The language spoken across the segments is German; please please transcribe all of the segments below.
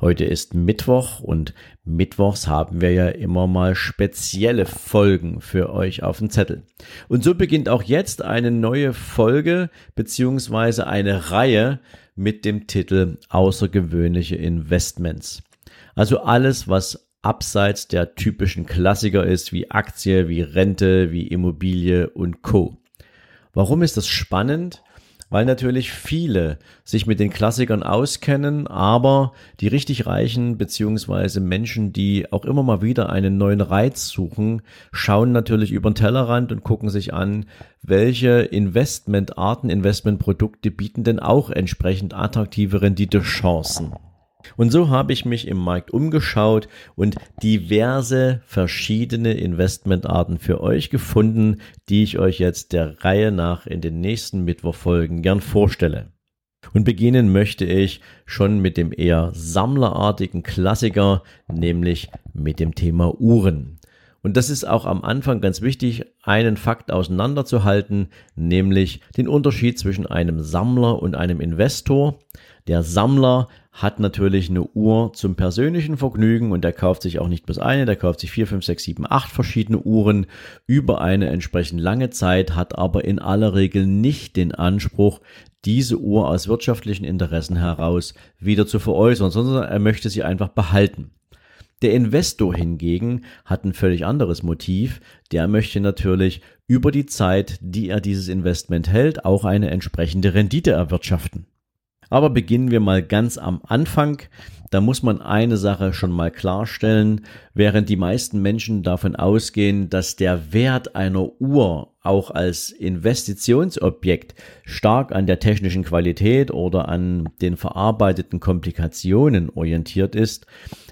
Heute ist Mittwoch und Mittwochs haben wir ja immer mal spezielle Folgen für euch auf dem Zettel. Und so beginnt auch jetzt eine neue Folge beziehungsweise eine Reihe mit dem Titel Außergewöhnliche Investments. Also alles, was abseits der typischen Klassiker ist, wie Aktie, wie Rente, wie Immobilie und Co. Warum ist das spannend? Weil natürlich viele sich mit den Klassikern auskennen, aber die richtig Reichen beziehungsweise Menschen, die auch immer mal wieder einen neuen Reiz suchen, schauen natürlich über den Tellerrand und gucken sich an, welche Investmentarten, Investmentprodukte bieten denn auch entsprechend attraktive Rendite-Chancen. Und so habe ich mich im Markt umgeschaut und diverse verschiedene Investmentarten für euch gefunden, die ich euch jetzt der Reihe nach in den nächsten Mittwochfolgen gern vorstelle. Und beginnen möchte ich schon mit dem eher sammlerartigen Klassiker, nämlich mit dem Thema Uhren. Und das ist auch am Anfang ganz wichtig, einen Fakt auseinanderzuhalten, nämlich den Unterschied zwischen einem Sammler und einem Investor. Der Sammler hat natürlich eine Uhr zum persönlichen Vergnügen und der kauft sich auch nicht bloß eine, der kauft sich vier, fünf, sechs, sieben, acht verschiedene Uhren über eine entsprechend lange Zeit, hat aber in aller Regel nicht den Anspruch, diese Uhr aus wirtschaftlichen Interessen heraus wieder zu veräußern, sondern er möchte sie einfach behalten. Der Investor hingegen hat ein völlig anderes Motiv. Der möchte natürlich über die Zeit, die er dieses Investment hält, auch eine entsprechende Rendite erwirtschaften. Aber beginnen wir mal ganz am Anfang. Da muss man eine Sache schon mal klarstellen. Während die meisten Menschen davon ausgehen, dass der Wert einer Uhr auch als Investitionsobjekt stark an der technischen Qualität oder an den verarbeiteten Komplikationen orientiert ist,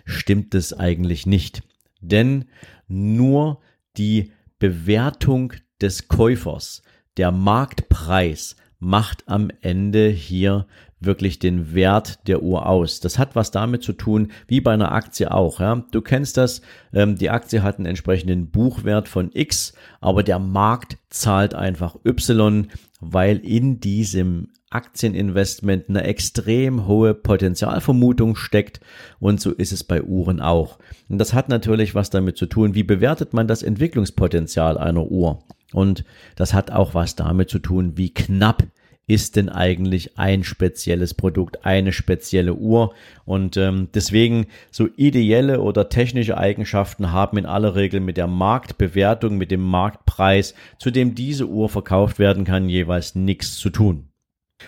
stimmt es eigentlich nicht. Denn nur die Bewertung des Käufers, der Marktpreis, macht am Ende hier wirklich den Wert der Uhr aus. Das hat was damit zu tun, wie bei einer Aktie auch. Ja? Du kennst das, ähm, die Aktie hat einen entsprechenden Buchwert von X, aber der Markt zahlt einfach Y, weil in diesem Aktieninvestment eine extrem hohe Potenzialvermutung steckt und so ist es bei Uhren auch. Und das hat natürlich was damit zu tun, wie bewertet man das Entwicklungspotenzial einer Uhr. Und das hat auch was damit zu tun, wie knapp ist denn eigentlich ein spezielles Produkt, eine spezielle Uhr. Und ähm, deswegen so ideelle oder technische Eigenschaften haben in aller Regel mit der Marktbewertung, mit dem Marktpreis, zu dem diese Uhr verkauft werden kann, jeweils nichts zu tun.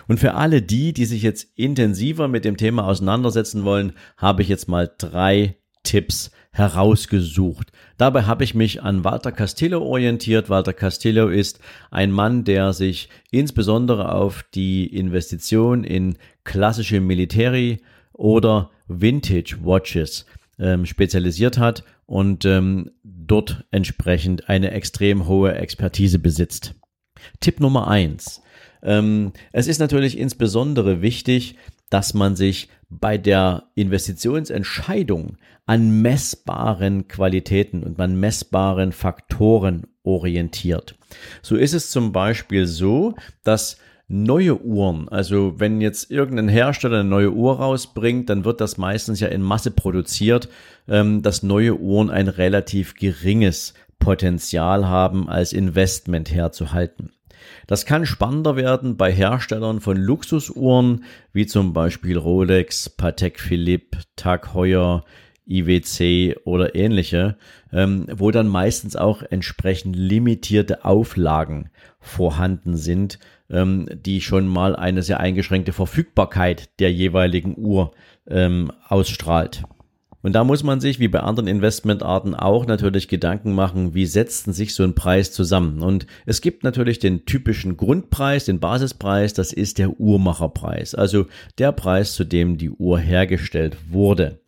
Und für alle die, die sich jetzt intensiver mit dem Thema auseinandersetzen wollen, habe ich jetzt mal drei Tipps herausgesucht. Dabei habe ich mich an Walter Castillo orientiert. Walter Castillo ist ein Mann, der sich insbesondere auf die Investition in klassische Military oder Vintage Watches ähm, spezialisiert hat und ähm, dort entsprechend eine extrem hohe Expertise besitzt. Tipp Nummer eins: ähm, es ist natürlich insbesondere wichtig, dass man sich bei der Investitionsentscheidung an messbaren Qualitäten und an messbaren Faktoren orientiert. So ist es zum Beispiel so, dass neue Uhren, also wenn jetzt irgendein Hersteller eine neue Uhr rausbringt, dann wird das meistens ja in Masse produziert, ähm, dass neue Uhren ein relativ geringes Potenzial haben, als Investment herzuhalten. Das kann spannender werden bei Herstellern von Luxusuhren, wie zum Beispiel Rolex, Patek Philippe, Tag Heuer, IWC oder ähnliche, ähm, wo dann meistens auch entsprechend limitierte Auflagen vorhanden sind, ähm, die schon mal eine sehr eingeschränkte Verfügbarkeit der jeweiligen Uhr ähm, ausstrahlt. Und da muss man sich wie bei anderen Investmentarten auch natürlich Gedanken machen, wie setzt denn sich so ein Preis zusammen. Und es gibt natürlich den typischen Grundpreis, den Basispreis, das ist der Uhrmacherpreis, also der Preis, zu dem die Uhr hergestellt wurde.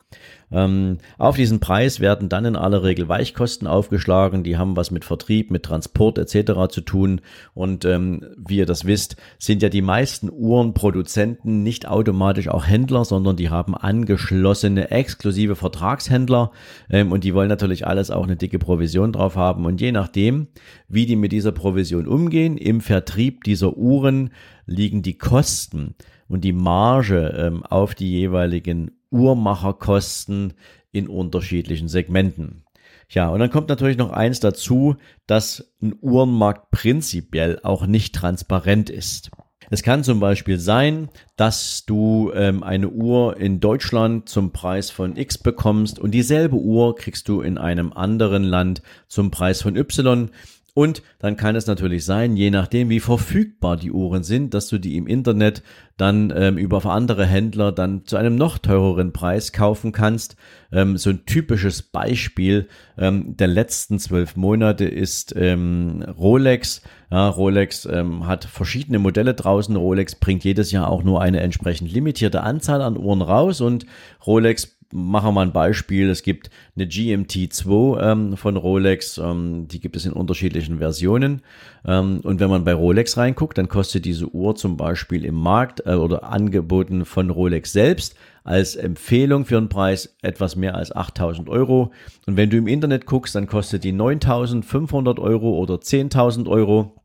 Ähm, auf diesen Preis werden dann in aller Regel Weichkosten aufgeschlagen, die haben was mit Vertrieb, mit Transport etc. zu tun. Und ähm, wie ihr das wisst, sind ja die meisten Uhrenproduzenten nicht automatisch auch Händler, sondern die haben angeschlossene exklusive Vertragshändler. Ähm, und die wollen natürlich alles auch eine dicke Provision drauf haben. Und je nachdem, wie die mit dieser Provision umgehen, im Vertrieb dieser Uhren liegen die Kosten und die Marge ähm, auf die jeweiligen Uhrmacherkosten in unterschiedlichen Segmenten. Ja, und dann kommt natürlich noch eins dazu, dass ein Uhrenmarkt prinzipiell auch nicht transparent ist. Es kann zum Beispiel sein, dass du ähm, eine Uhr in Deutschland zum Preis von X bekommst und dieselbe Uhr kriegst du in einem anderen Land zum Preis von Y. Und dann kann es natürlich sein, je nachdem, wie verfügbar die Uhren sind, dass du die im Internet dann ähm, über andere Händler dann zu einem noch teureren Preis kaufen kannst. Ähm, so ein typisches Beispiel ähm, der letzten zwölf Monate ist ähm, Rolex. Ja, Rolex ähm, hat verschiedene Modelle draußen. Rolex bringt jedes Jahr auch nur eine entsprechend limitierte Anzahl an Uhren raus und Rolex machen wir mal ein Beispiel. Es gibt eine GMT2 ähm, von Rolex, ähm, die gibt es in unterschiedlichen Versionen. Ähm, und wenn man bei Rolex reinguckt, dann kostet diese Uhr zum Beispiel im Markt äh, oder angeboten von Rolex selbst als Empfehlung für einen Preis etwas mehr als 8000 Euro. Und wenn du im Internet guckst, dann kostet die 9500 Euro oder 10.000 Euro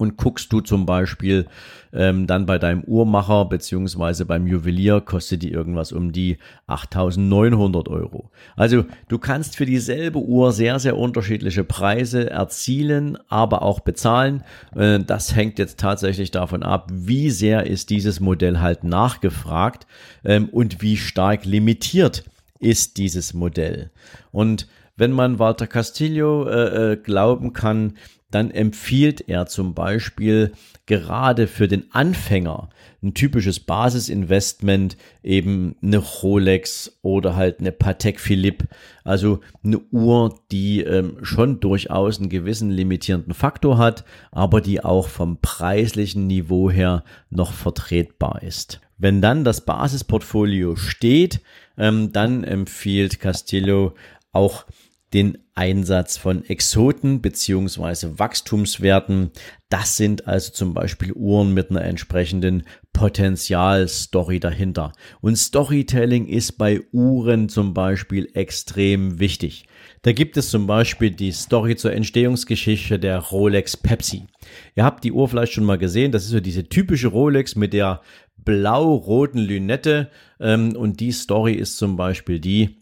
und guckst du zum Beispiel ähm, dann bei deinem Uhrmacher beziehungsweise beim Juwelier kostet die irgendwas um die 8.900 Euro. Also du kannst für dieselbe Uhr sehr, sehr unterschiedliche Preise erzielen, aber auch bezahlen. Äh, das hängt jetzt tatsächlich davon ab, wie sehr ist dieses Modell halt nachgefragt ähm, und wie stark limitiert ist dieses Modell. Und wenn man Walter Castillo äh, äh glauben kann, dann empfiehlt er zum Beispiel gerade für den Anfänger ein typisches Basisinvestment eben eine Rolex oder halt eine Patek Philippe, also eine Uhr, die ähm, schon durchaus einen gewissen limitierenden Faktor hat, aber die auch vom preislichen Niveau her noch vertretbar ist. Wenn dann das Basisportfolio steht, ähm, dann empfiehlt Castillo auch den Einsatz von Exoten beziehungsweise Wachstumswerten. Das sind also zum Beispiel Uhren mit einer entsprechenden Potenzialstory dahinter. Und Storytelling ist bei Uhren zum Beispiel extrem wichtig. Da gibt es zum Beispiel die Story zur Entstehungsgeschichte der Rolex Pepsi. Ihr habt die Uhr vielleicht schon mal gesehen. Das ist so diese typische Rolex mit der blau-roten Lünette. Ähm, und die Story ist zum Beispiel die,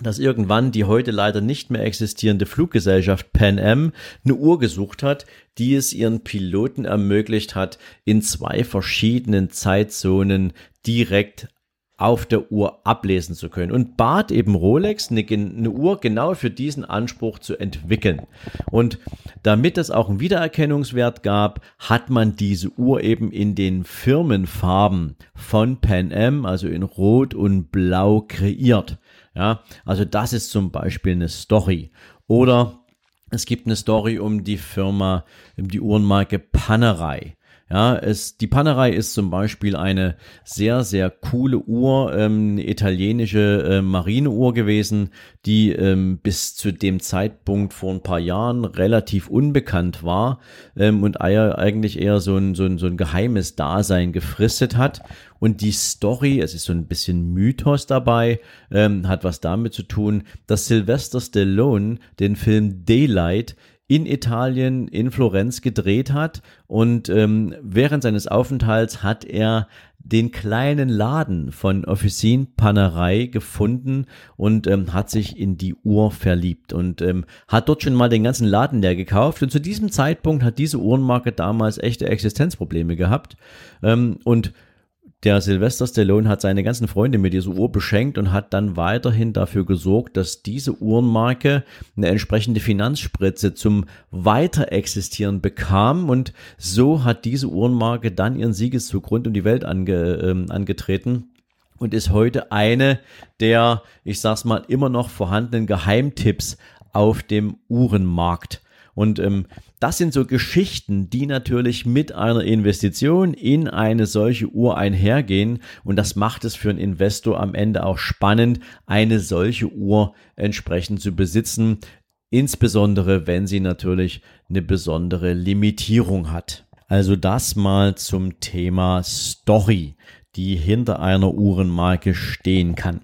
dass irgendwann die heute leider nicht mehr existierende Fluggesellschaft Pan Am eine Uhr gesucht hat, die es ihren Piloten ermöglicht hat, in zwei verschiedenen Zeitzonen direkt auf der Uhr ablesen zu können und bat eben Rolex, eine, eine, Uhr genau für diesen Anspruch zu entwickeln. Und damit es auch einen Wiedererkennungswert gab, hat man diese Uhr eben in den Firmenfarben von Pan Am, also in Rot und Blau, kreiert. Ja, also das ist zum Beispiel eine Story. Oder es gibt eine Story um die Firma, um die Uhrenmarke Panerei. Ja, es, die Panerei ist zum Beispiel eine sehr, sehr coole Uhr, ähm, italienische äh, Marineuhr gewesen, die ähm, bis zu dem Zeitpunkt vor ein paar Jahren relativ unbekannt war ähm, und eigentlich eher so ein, so, ein, so ein geheimes Dasein gefristet hat. Und die Story, es ist so ein bisschen Mythos dabei, ähm, hat was damit zu tun, dass Sylvester Stallone den Film Daylight in Italien, in Florenz gedreht hat. Und ähm, während seines Aufenthalts hat er den kleinen Laden von Officine Panerei gefunden und ähm, hat sich in die Uhr verliebt und ähm, hat dort schon mal den ganzen Laden leer gekauft. Und zu diesem Zeitpunkt hat diese Uhrenmarke damals echte Existenzprobleme gehabt. Ähm, und der Sylvester Stallone hat seine ganzen Freunde mit dieser Uhr beschenkt und hat dann weiterhin dafür gesorgt, dass diese Uhrenmarke eine entsprechende Finanzspritze zum Weiterexistieren bekam und so hat diese Uhrenmarke dann ihren Siegeszug rund um die Welt ange, äh, angetreten und ist heute eine der, ich sag's mal, immer noch vorhandenen Geheimtipps auf dem Uhrenmarkt. Und ähm, das sind so Geschichten, die natürlich mit einer Investition in eine solche Uhr einhergehen. Und das macht es für einen Investor am Ende auch spannend, eine solche Uhr entsprechend zu besitzen. Insbesondere, wenn sie natürlich eine besondere Limitierung hat. Also das mal zum Thema Story, die hinter einer Uhrenmarke stehen kann.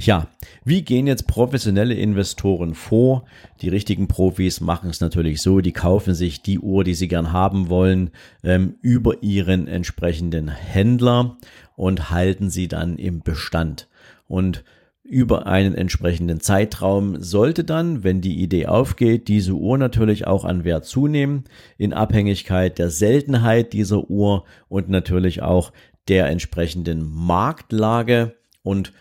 Ja, wie gehen jetzt professionelle Investoren vor? Die richtigen Profis machen es natürlich so, die kaufen sich die Uhr, die sie gern haben wollen, ähm, über ihren entsprechenden Händler und halten sie dann im Bestand. Und über einen entsprechenden Zeitraum sollte dann, wenn die Idee aufgeht, diese Uhr natürlich auch an Wert zunehmen, in Abhängigkeit der Seltenheit dieser Uhr und natürlich auch der entsprechenden Marktlage und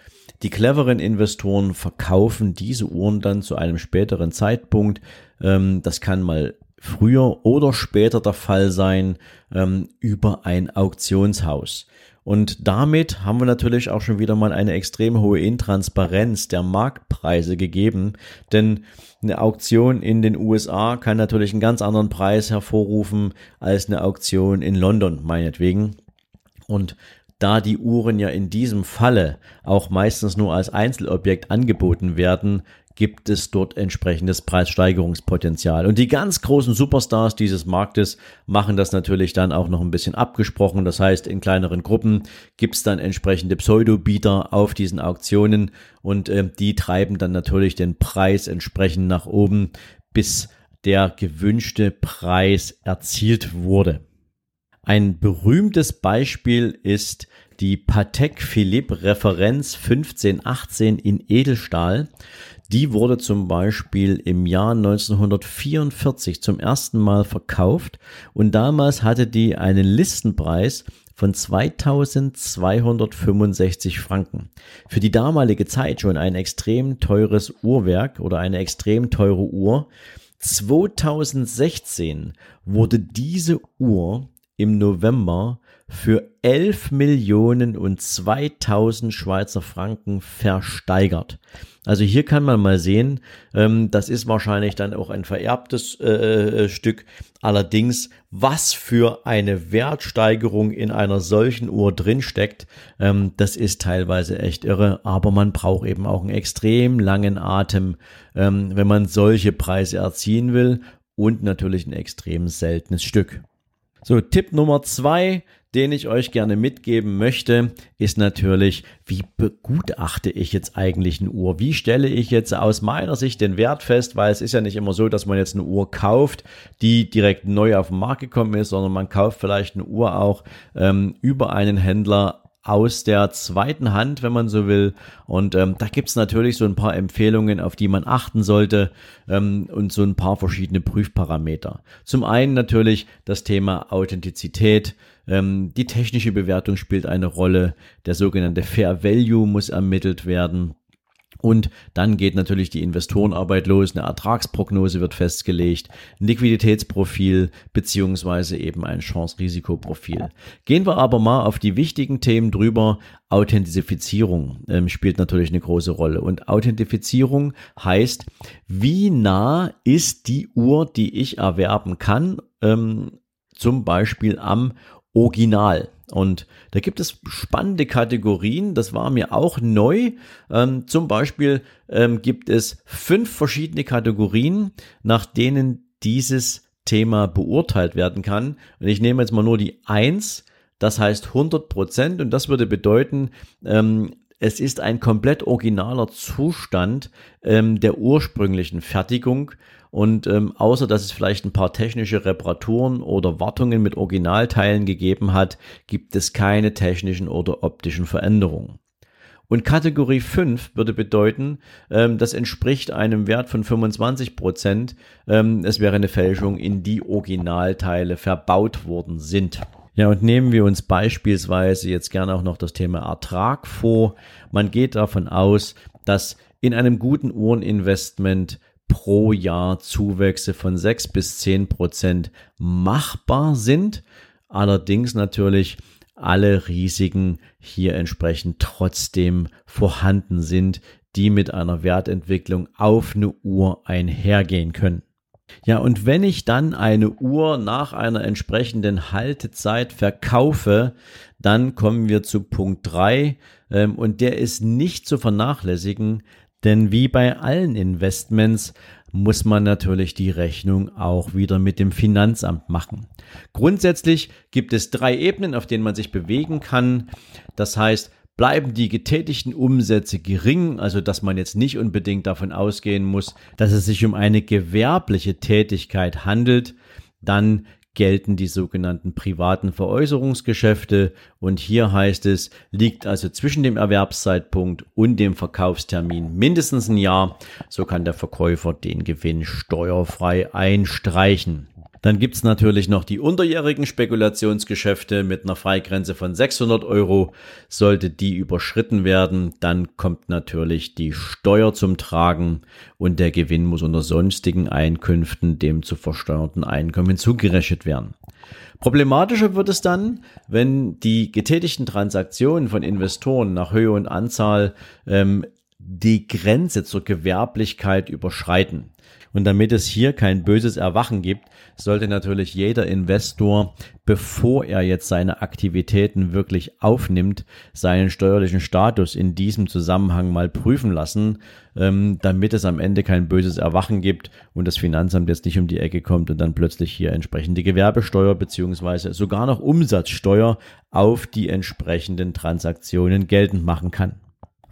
die cleveren Investoren verkaufen diese Uhren dann zu einem späteren Zeitpunkt. Ähm, das kann mal früher oder später der Fall sein ähm, über ein Auktionshaus. Und damit haben wir natürlich auch schon wieder mal eine extrem hohe Intransparenz der Marktpreise gegeben, denn eine Auktion in den USA kann natürlich einen ganz anderen Preis hervorrufen als eine Auktion in London, meinetwegen. Und da die Uhren ja in diesem Falle auch meistens nur als Einzelobjekt angeboten werden, gibt es dort entsprechendes Preissteigerungspotenzial. Und die ganz großen Superstars dieses Marktes machen das natürlich dann auch noch ein bisschen abgesprochen. Das heißt, in kleineren Gruppen gibt es dann entsprechende Pseudo-Bieter auf diesen Auktionen und äh, die treiben dann natürlich den Preis entsprechend nach oben, bis der gewünschte Preis erzielt wurde. Ein berühmtes Beispiel ist die Patek Philippe Referenz 1518 in Edelstahl. Die wurde zum Beispiel im Jahr 1944 zum ersten Mal verkauft und damals hatte die einen Listenpreis von 2265 Franken. Für die damalige Zeit schon ein extrem teures Uhrwerk oder eine extrem teure Uhr. 2016 wurde diese Uhr im November für 11 Millionen und 2000 Schweizer Franken versteigert. Also hier kann man mal sehen, ähm, das ist wahrscheinlich dann auch ein vererbtes äh, äh, Stück. Allerdings, was für eine Wertsteigerung in einer solchen Uhr drinsteckt, ähm, das ist teilweise echt irre. Aber man braucht eben auch einen extrem langen Atem, ähm, wenn man solche Preise erzielen will und natürlich ein extrem seltenes Stück. So, Tipp Nummer zwei, den ich euch gerne mitgeben möchte, ist natürlich, wie begutachte ich jetzt eigentlich eine Uhr? Wie stelle ich jetzt aus meiner Sicht den Wert fest? Weil es ist ja nicht immer so, dass man jetzt eine Uhr kauft, die direkt neu auf den Markt gekommen ist, sondern man kauft vielleicht eine Uhr auch ähm, über einen Händler aus der zweiten Hand, wenn man so will. Und ähm, da gibt's natürlich so ein paar Empfehlungen, auf die man achten sollte ähm, und so ein paar verschiedene Prüfparameter. Zum einen natürlich das Thema Authentizität. Ähm, die technische Bewertung spielt eine Rolle. Der sogenannte Fair Value muss ermittelt werden. Und dann geht natürlich die Investorenarbeit los, eine Ertragsprognose wird festgelegt, ein Liquiditätsprofil beziehungsweise eben ein Chance-Risikoprofil. Gehen wir aber mal auf die wichtigen Themen drüber. Authentifizierung ähm, spielt natürlich eine große Rolle. Und Authentifizierung heißt, wie nah ist die Uhr, die ich erwerben kann, ähm, zum Beispiel am Original. Und da gibt es spannende Kategorien, das war mir auch neu. Ähm, zum Beispiel ähm, gibt es fünf verschiedene Kategorien, nach denen dieses Thema beurteilt werden kann. Und ich nehme jetzt mal nur die eins, das heißt 100 Prozent und das würde bedeuten, ähm, es ist ein komplett originaler Zustand ähm, der ursprünglichen Fertigung und ähm, außer dass es vielleicht ein paar technische Reparaturen oder Wartungen mit Originalteilen gegeben hat, gibt es keine technischen oder optischen Veränderungen. Und Kategorie 5 würde bedeuten, ähm, das entspricht einem Wert von 25 Prozent. Ähm, es wäre eine Fälschung, in die Originalteile verbaut worden sind. Ja, und nehmen wir uns beispielsweise jetzt gerne auch noch das Thema Ertrag vor. Man geht davon aus, dass in einem guten Uhreninvestment pro Jahr Zuwächse von 6 bis 10 Prozent machbar sind. Allerdings natürlich alle Risiken hier entsprechend trotzdem vorhanden sind, die mit einer Wertentwicklung auf eine Uhr einhergehen können. Ja, und wenn ich dann eine Uhr nach einer entsprechenden Haltezeit verkaufe, dann kommen wir zu Punkt drei ähm, und der ist nicht zu vernachlässigen, denn wie bei allen Investments muss man natürlich die Rechnung auch wieder mit dem Finanzamt machen. Grundsätzlich gibt es drei Ebenen, auf denen man sich bewegen kann. Das heißt, bleiben die getätigten Umsätze gering, also dass man jetzt nicht unbedingt davon ausgehen muss, dass es sich um eine gewerbliche Tätigkeit handelt, dann gelten die sogenannten privaten Veräußerungsgeschäfte und hier heißt es, liegt also zwischen dem Erwerbszeitpunkt und dem Verkaufstermin mindestens ein Jahr, so kann der Verkäufer den Gewinn steuerfrei einstreichen. Dann gibt's natürlich noch die unterjährigen Spekulationsgeschäfte mit einer Freigrenze von 600 Euro. Sollte die überschritten werden, dann kommt natürlich die Steuer zum Tragen und der Gewinn muss unter sonstigen Einkünften dem zu versteuerten Einkommen zugerechnet werden. Problematischer wird es dann, wenn die getätigten Transaktionen von Investoren nach Höhe und Anzahl ähm, die Grenze zur Gewerblichkeit überschreiten. Und damit es hier kein böses Erwachen gibt, sollte natürlich jeder Investor, bevor er jetzt seine Aktivitäten wirklich aufnimmt, seinen steuerlichen Status in diesem Zusammenhang mal prüfen lassen, ähm, damit es am Ende kein böses Erwachen gibt und das Finanzamt jetzt nicht um die Ecke kommt und dann plötzlich hier entsprechende Gewerbesteuer beziehungsweise sogar noch Umsatzsteuer auf die entsprechenden Transaktionen geltend machen kann.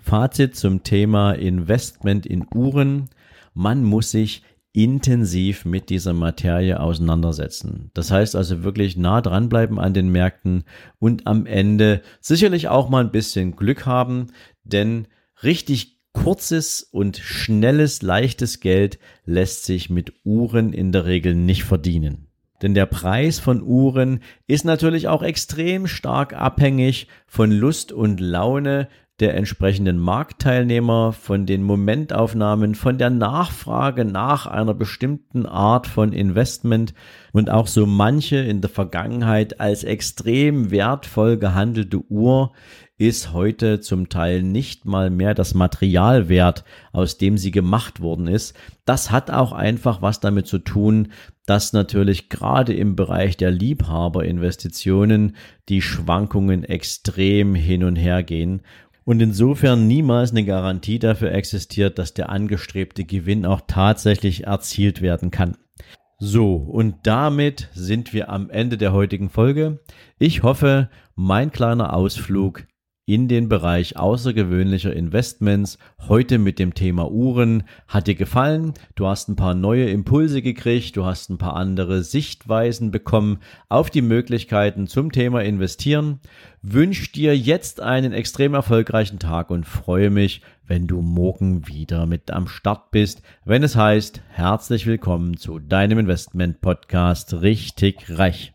Fazit zum Thema Investment in Uhren. Man muss sich intensiv mit dieser Materie auseinandersetzen. Das heißt also wirklich nah dranbleiben an den Märkten und am Ende sicherlich auch mal ein bisschen Glück haben, denn richtig kurzes und schnelles, leichtes Geld lässt sich mit Uhren in der Regel nicht verdienen. Denn der Preis von Uhren ist natürlich auch extrem stark abhängig von Lust und Laune der entsprechenden Marktteilnehmer, von den Momentaufnahmen, von der Nachfrage nach einer bestimmten Art von Investment und auch so manche in der Vergangenheit als extrem wertvoll gehandelte Uhr ist heute zum Teil nicht mal mehr das Materialwert, aus dem sie gemacht worden ist. Das hat auch einfach was damit zu tun, dass natürlich gerade im Bereich der Liebhaberinvestitionen die Schwankungen extrem hin und her gehen und insofern niemals eine Garantie dafür existiert, dass der angestrebte Gewinn auch tatsächlich erzielt werden kann. So, und damit sind wir am Ende der heutigen Folge. Ich hoffe, mein kleiner Ausflug in den Bereich außergewöhnlicher Investments. Heute mit dem Thema Uhren. Hat dir gefallen? Du hast ein paar neue Impulse gekriegt, du hast ein paar andere Sichtweisen bekommen auf die Möglichkeiten zum Thema Investieren. Wünsch dir jetzt einen extrem erfolgreichen Tag und freue mich, wenn du morgen wieder mit am Start bist, wenn es heißt, herzlich willkommen zu deinem Investment Podcast richtig reich.